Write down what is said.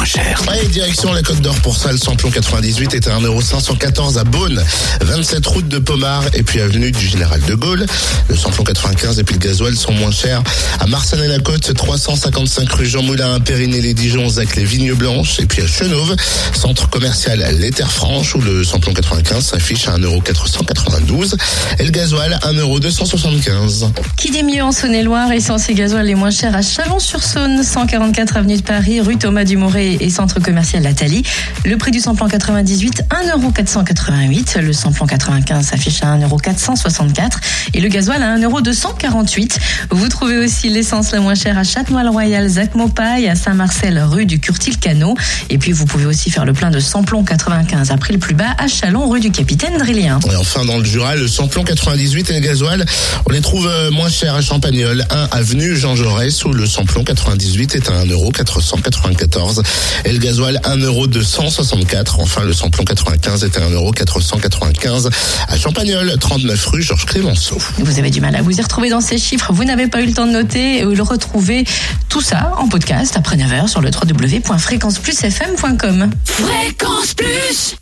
Moins Ouais, direction la Côte d'Or pour ça, le samplon 98 est à 1,514€ à Beaune, 27 route de Pomard et puis avenue du Général de Gaulle. Le samplon 95 et puis le gasoil sont moins chers à Marsanne-la-Côte, 355 rue Jean Moulin, à Périné-les-Dijon, Zac les Vignes Blanches et puis à Chenauve, centre commercial Les Terres Franches où le samplon 95 s'affiche à 1,492€ et le gasoil 1,275€. Qui dit mieux en Saône-et-Loire, essence et gasoil les moins chers à Chalon-sur-Saône, 144 avenue de Paris, rue Thomas Dumoré et centre commercial Lathalie. Le prix du samplon 98, 1,488€. Le samplon 95 s'affiche à 1,464€ et le gasoil à 1,248€. Vous trouvez aussi l'essence la moins chère à Châtenois-le-Royal, Zac Mopaille, à Saint-Marcel, rue du Curtil-Canot. Et puis vous pouvez aussi faire le plein de samplon 95 à prix le plus bas à Chalon, rue du Capitaine Drillien. Et enfin, dans le Jura, le samplon 98 et le gasoil, on les trouve euh, moins chers à Champagnol, 1 avenue Jean Jaurès, où le samplon 98 est à 1,494€ et le gasoil 1,264€. Enfin, le samplon 95 est à 1,495€ à Champagnol, 39 rue Georges Clémenceau. Vous avez du mal à vous y retrouver dans ces chiffres, vous n'avez pas eu le temps de noter et le retrouver tout ça en podcast après 9h sur le www.fréquenceplusfm.com. Fréquence Plus